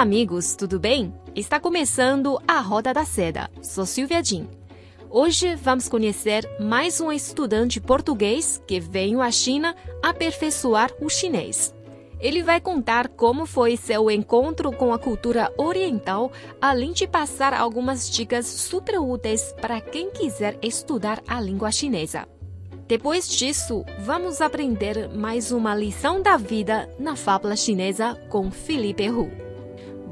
Amigos, tudo bem? Está começando a Roda da Seda. Sou Silvia Jin. Hoje vamos conhecer mais um estudante português que veio à China aperfeiçoar o chinês. Ele vai contar como foi seu encontro com a cultura oriental, além de passar algumas dicas super úteis para quem quiser estudar a língua chinesa. Depois disso, vamos aprender mais uma lição da vida na fábula chinesa com Felipe Hu.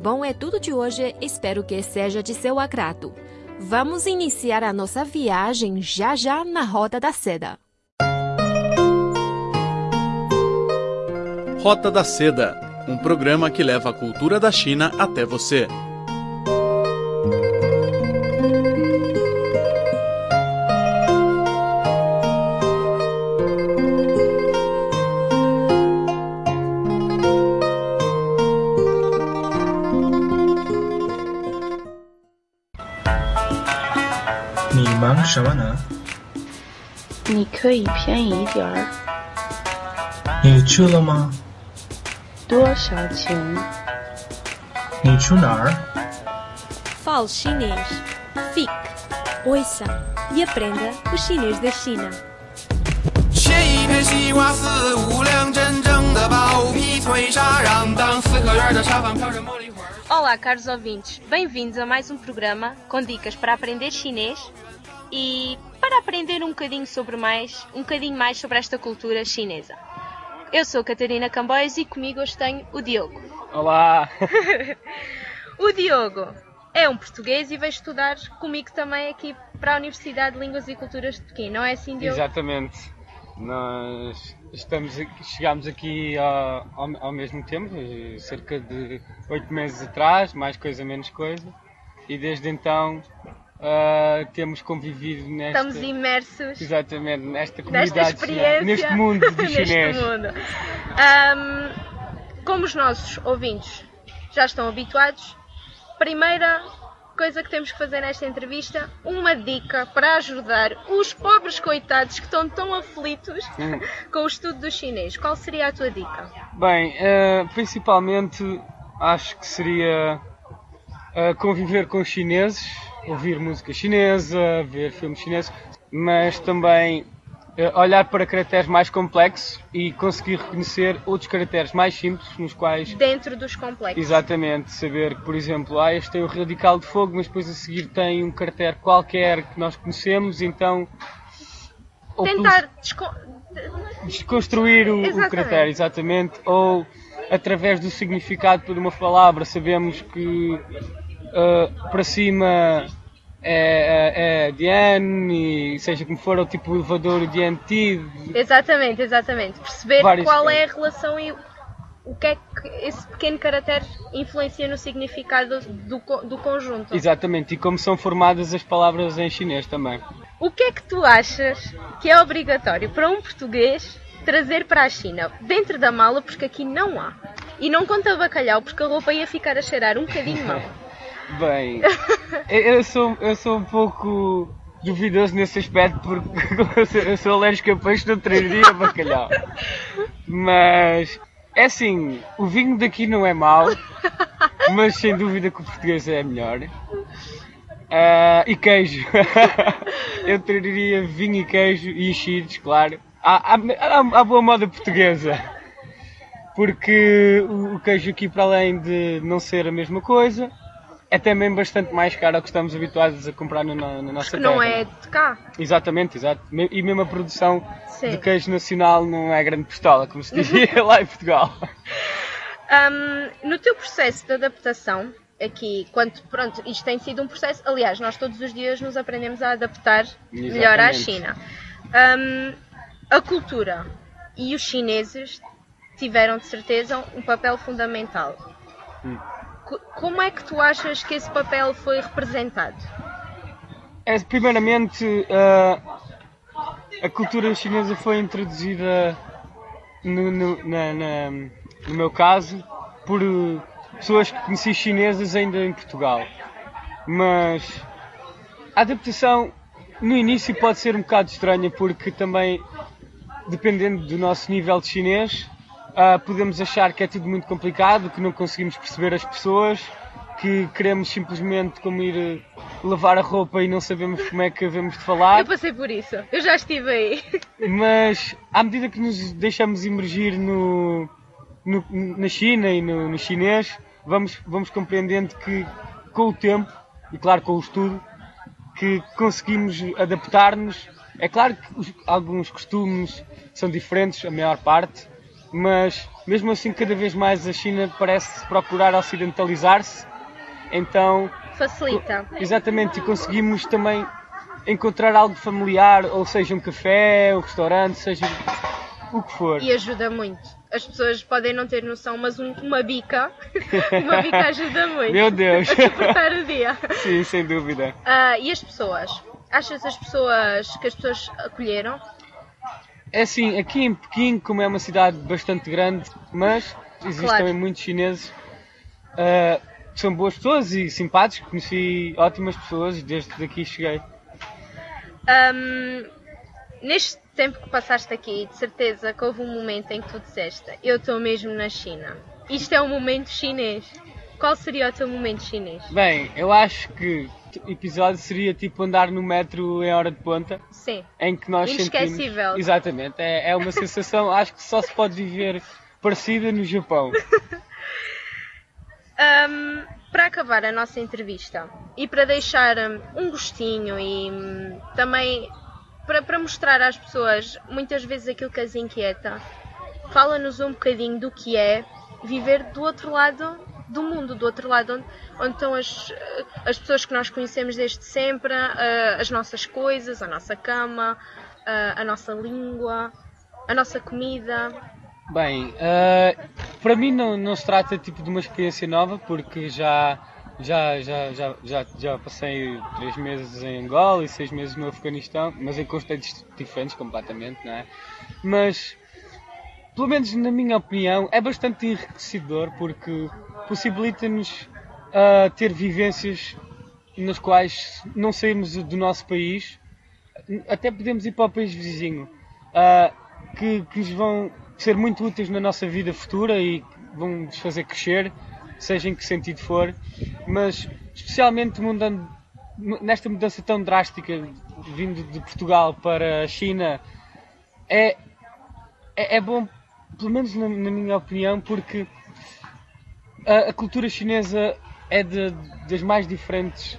Bom, é tudo de hoje. Espero que seja de seu agrado. Vamos iniciar a nossa viagem já já na Rota da Seda. Rota da Seda um programa que leva a cultura da China até você. 什么呢？你可以便宜点儿。你去了吗？多少钱？你去哪儿？Fale chinês. Fique, ouça e aprenda o chinês da China. 切一片西瓜丝，五两真正的薄皮脆沙，让当四合院的茶饭飘着茉莉花。Olá, caros ouvintes. Bem-vindos a mais um programa com dicas para aprender chinês e para aprender um bocadinho sobre mais, um bocadinho mais sobre esta cultura chinesa. Eu sou Catarina Camboias e comigo hoje tenho o Diogo. Olá! o Diogo é um português e veio estudar comigo também aqui para a Universidade de Línguas e Culturas de Pequim, não é assim, Diogo? Exatamente. Nós estamos, chegámos aqui ao, ao, ao mesmo tempo, cerca de oito meses atrás, mais coisa, menos coisa, e desde então Uh, temos convivido nesta. Estamos imersos. Exatamente, nesta comunidade. Experiência, neste mundo de chinês. mundo. Um, como os nossos ouvintes já estão habituados, primeira coisa que temos que fazer nesta entrevista, uma dica para ajudar os pobres coitados que estão tão aflitos hum. com o estudo do chinês. Qual seria a tua dica? Bem, uh, principalmente acho que seria uh, conviver com os chineses ouvir música chinesa, ver filmes chineses, mas também uh, olhar para caracteres mais complexos e conseguir reconhecer outros caracteres mais simples nos quais. Dentro dos complexos. Exatamente, saber que, por exemplo, ah, este tem o radical de fogo, mas depois a seguir tem um caractere qualquer que nós conhecemos, então. Tentar desco... desconstruir o, o caractere, exatamente, ou através do significado de uma palavra sabemos que uh, para cima é, é, é Diane, e seja como for, o tipo elevador Diane Exatamente, exatamente. Perceber qual é a relação e o que é que esse pequeno caractere influencia no significado do, do conjunto. Exatamente, e como são formadas as palavras em chinês também. O que é que tu achas que é obrigatório para um português trazer para a China dentro da mala, porque aqui não há? E não conta bacalhau, porque a roupa ia ficar a cheirar um bocadinho mal. Bem, eu sou, eu sou um pouco duvidoso nesse aspecto porque eu sou alérgico a peixe, não traria bacalhau. Mas, é assim, o vinho daqui não é mau, mas sem dúvida que o português é melhor. Uh, e queijo. eu traria vinho e queijo e enchidos, claro. À, à, à boa moda portuguesa. Porque o queijo aqui, para além de não ser a mesma coisa, é também bastante mais caro ao que estamos habituados a comprar na, na nossa terra. não é de cá. Exatamente, exato. E mesmo a produção Sim. de queijo nacional não é grande pistola, como se dizia lá em Portugal. Um, no teu processo de adaptação, aqui, quando, pronto, isto tem sido um processo, aliás, nós todos os dias nos aprendemos a adaptar Exatamente. melhor à China. Um, a cultura e os chineses tiveram de certeza um papel fundamental. Hum. Como é que tu achas que esse papel foi representado? É, primeiramente, uh, a cultura chinesa foi introduzida, no, no, na, na, no meu caso, por pessoas que conheci chinesas ainda em Portugal. Mas a adaptação no início pode ser um bocado estranha porque também, dependendo do nosso nível de chinês, uh, podemos achar que é tudo muito complicado, que não conseguimos perceber as pessoas, que queremos simplesmente como ir eh, lavar a roupa e não sabemos como é que havemos de falar. Eu passei por isso, eu já estive aí. Mas à medida que nos deixamos emergir no, no na China e no, no chinês, vamos, vamos compreendendo que com o tempo, e claro com o estudo, que conseguimos adaptar-nos. É claro que os, alguns costumes são diferentes, a maior parte, mas mesmo assim cada vez mais a China parece procurar ocidentalizar-se, então facilita. Exatamente, e conseguimos também encontrar algo familiar, ou seja, um café, um restaurante, seja o que for. E ajuda muito. As pessoas podem não ter noção, mas um, uma bica, uma bica ajuda muito. Meu Deus! A suportar o dia. Sim, sem dúvida. Uh, e as pessoas? Achas as pessoas que as pessoas acolheram? É assim, aqui em Pequim, como é uma cidade bastante grande, mas existem claro. também muitos chineses, uh, são boas pessoas e simpáticos, conheci ótimas pessoas desde que daqui cheguei. Um, neste tempo que passaste aqui, de certeza que houve um momento em que tu disseste: Eu estou mesmo na China. Isto é um momento chinês. Qual seria o teu momento chinês? Bem, eu acho que o episódio seria tipo andar no metro em hora de ponta. Sim. Em que nós Inesquecível. Sentimos... Exatamente. É, é uma sensação, acho que só se pode viver parecida no Japão. um, para acabar a nossa entrevista e para deixar um gostinho e um, também para, para mostrar às pessoas muitas vezes aquilo que as inquieta, fala-nos um bocadinho do que é viver do outro lado do mundo, do outro lado onde, onde estão as, as pessoas que nós conhecemos desde sempre, uh, as nossas coisas, a nossa cama, uh, a nossa língua, a nossa comida. Bem, uh, para mim não, não se trata tipo de uma experiência nova porque já já, já, já, já, já passei três meses em Angola e seis meses no Afeganistão, mas em contextos diferentes completamente, não é? Mas, pelo menos na minha opinião, é bastante enriquecedor porque possibilita-nos uh, ter vivências nas quais não saímos do nosso país, até podemos ir para o país vizinho, uh, que, que nos vão ser muito úteis na nossa vida futura e vão nos fazer crescer seja em que sentido for, mas especialmente mudando, nesta mudança tão drástica vindo de Portugal para a China, é, é, é bom, pelo menos na, na minha opinião, porque a, a cultura chinesa é de, das mais diferentes,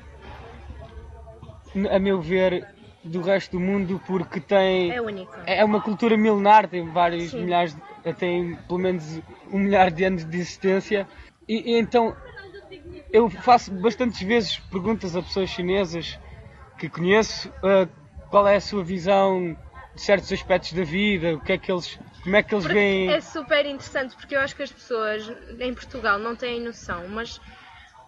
a meu ver, do resto do mundo porque tem é única. É uma cultura milenar, tem vários Sim. milhares, tem pelo menos um milhar de anos de existência e, e, então eu faço bastantes vezes perguntas a pessoas chinesas que conheço uh, qual é a sua visão de certos aspectos da vida, o que é que eles, como é que eles porque veem. É super interessante porque eu acho que as pessoas em Portugal não têm noção, mas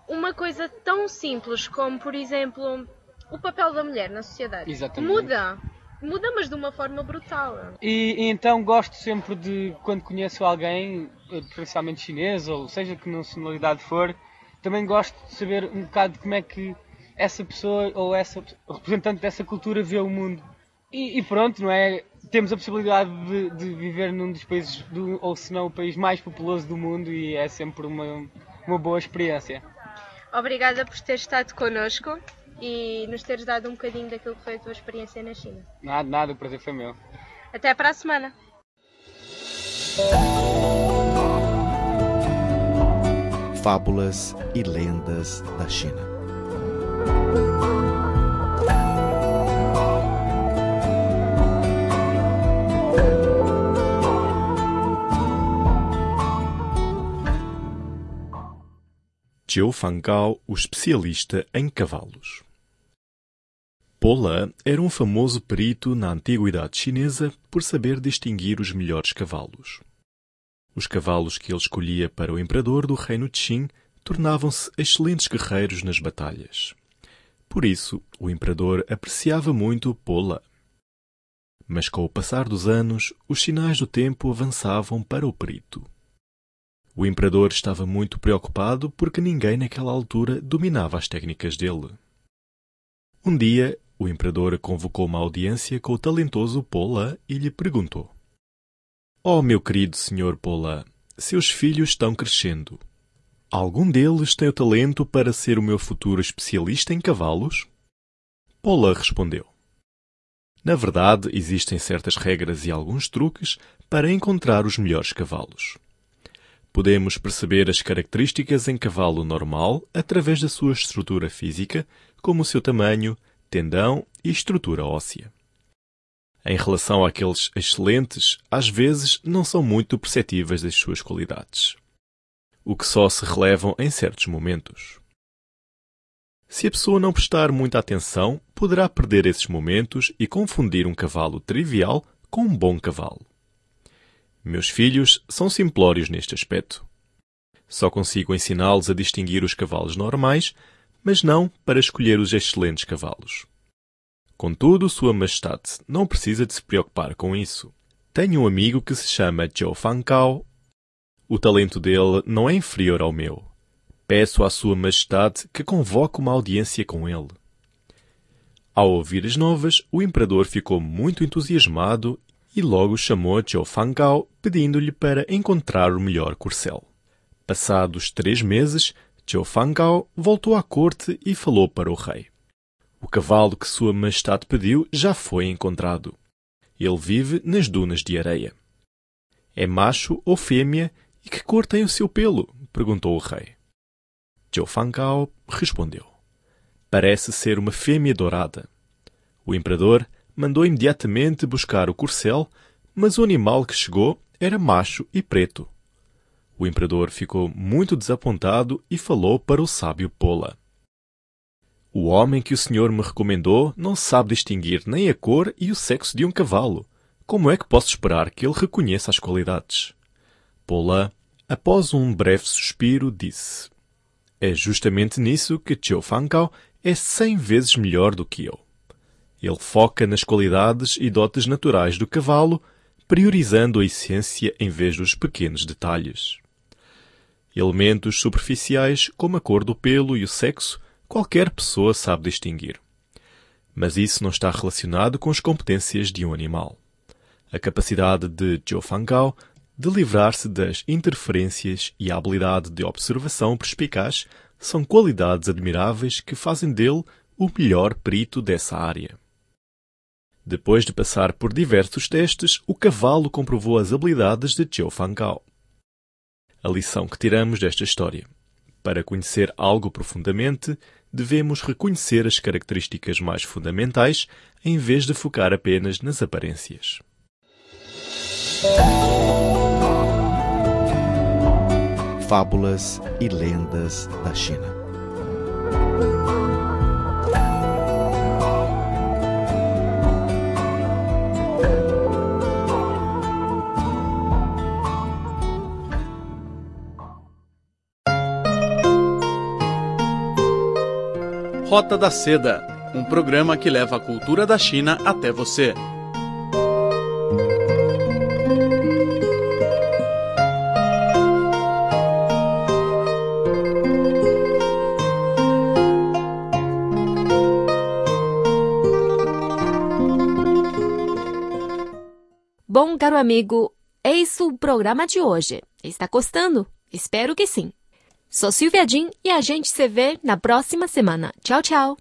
uma coisa tão simples como, por exemplo, o papel da mulher na sociedade Exatamente. muda muda, mas de uma forma brutal. E, e, então gosto sempre de, quando conheço alguém, preferencialmente chinês, ou seja que nacionalidade for, também gosto de saber um bocado de como é que essa pessoa ou essa representante dessa cultura vê o mundo. E, e pronto, não é? Temos a possibilidade de, de viver num dos países, do, ou se não o país mais populoso do mundo, e é sempre uma, uma boa experiência. Obrigada por ter estado connosco e nos teres dado um bocadinho daquilo que foi a tua experiência na China. Nada, nada, o prazer foi meu. Até para a semana. Fábulas e lendas da China. Jiu Fangao, o especialista em cavalos. Pola era um famoso perito na antiguidade chinesa por saber distinguir os melhores cavalos. Os cavalos que ele escolhia para o imperador do reino Qin tornavam-se excelentes guerreiros nas batalhas. Por isso, o imperador apreciava muito Pola. Mas com o passar dos anos, os sinais do tempo avançavam para o perito. O imperador estava muito preocupado porque ninguém naquela altura dominava as técnicas dele. Um dia, o imperador convocou uma audiência com o talentoso Pola e lhe perguntou: Oh, meu querido senhor Pola, seus filhos estão crescendo. Algum deles tem o talento para ser o meu futuro especialista em cavalos? Paula respondeu. Na verdade, existem certas regras e alguns truques para encontrar os melhores cavalos. Podemos perceber as características em cavalo normal através da sua estrutura física, como o seu tamanho, tendão e estrutura óssea. Em relação àqueles excelentes, às vezes não são muito perceptíveis as suas qualidades o que só se relevam em certos momentos. Se a pessoa não prestar muita atenção, poderá perder esses momentos e confundir um cavalo trivial com um bom cavalo. Meus filhos são simplórios neste aspecto. Só consigo ensiná-los a distinguir os cavalos normais, mas não para escolher os excelentes cavalos. Contudo, Sua Majestade não precisa de se preocupar com isso. Tenho um amigo que se chama Zhou Fangkao o talento dele não é inferior ao meu. Peço à Sua Majestade que convoque uma audiência com ele. Ao ouvir as novas, o imperador ficou muito entusiasmado e logo chamou Zhou Fangao, pedindo-lhe para encontrar o melhor corcel. Passados três meses, Zhou Fangao voltou à corte e falou para o rei. O cavalo que Sua Majestade pediu já foi encontrado. Ele vive nas dunas de areia. É macho ou fêmea e que cor tem o seu pelo? perguntou o rei. Zhou Fangao respondeu. Parece ser uma fêmea dourada. O imperador mandou imediatamente buscar o corcel, mas o animal que chegou era macho e preto. O imperador ficou muito desapontado e falou para o sábio Pola. O homem que o senhor me recomendou não sabe distinguir nem a cor e o sexo de um cavalo. Como é que posso esperar que ele reconheça as qualidades? Pola, após um breve suspiro, disse: É justamente nisso que Chou Fangao é cem vezes melhor do que eu. Ele foca nas qualidades e dotes naturais do cavalo, priorizando a essência em vez dos pequenos detalhes. Elementos superficiais, como a cor do pelo e o sexo, qualquer pessoa sabe distinguir. Mas isso não está relacionado com as competências de um animal. A capacidade de Zhou de livrar-se das interferências e a habilidade de observação perspicaz são qualidades admiráveis que fazem dele o melhor perito dessa área. Depois de passar por diversos testes, o cavalo comprovou as habilidades de Zhou Fangao. A lição que tiramos desta história. Para conhecer algo profundamente, devemos reconhecer as características mais fundamentais em vez de focar apenas nas aparências. Fábulas e lendas da China. Rota da Seda um programa que leva a cultura da China até você. Bom, caro amigo, eis o programa de hoje. Está gostando? Espero que sim. Sou Silvia Jin e a gente se vê na próxima semana. Tchau, tchau!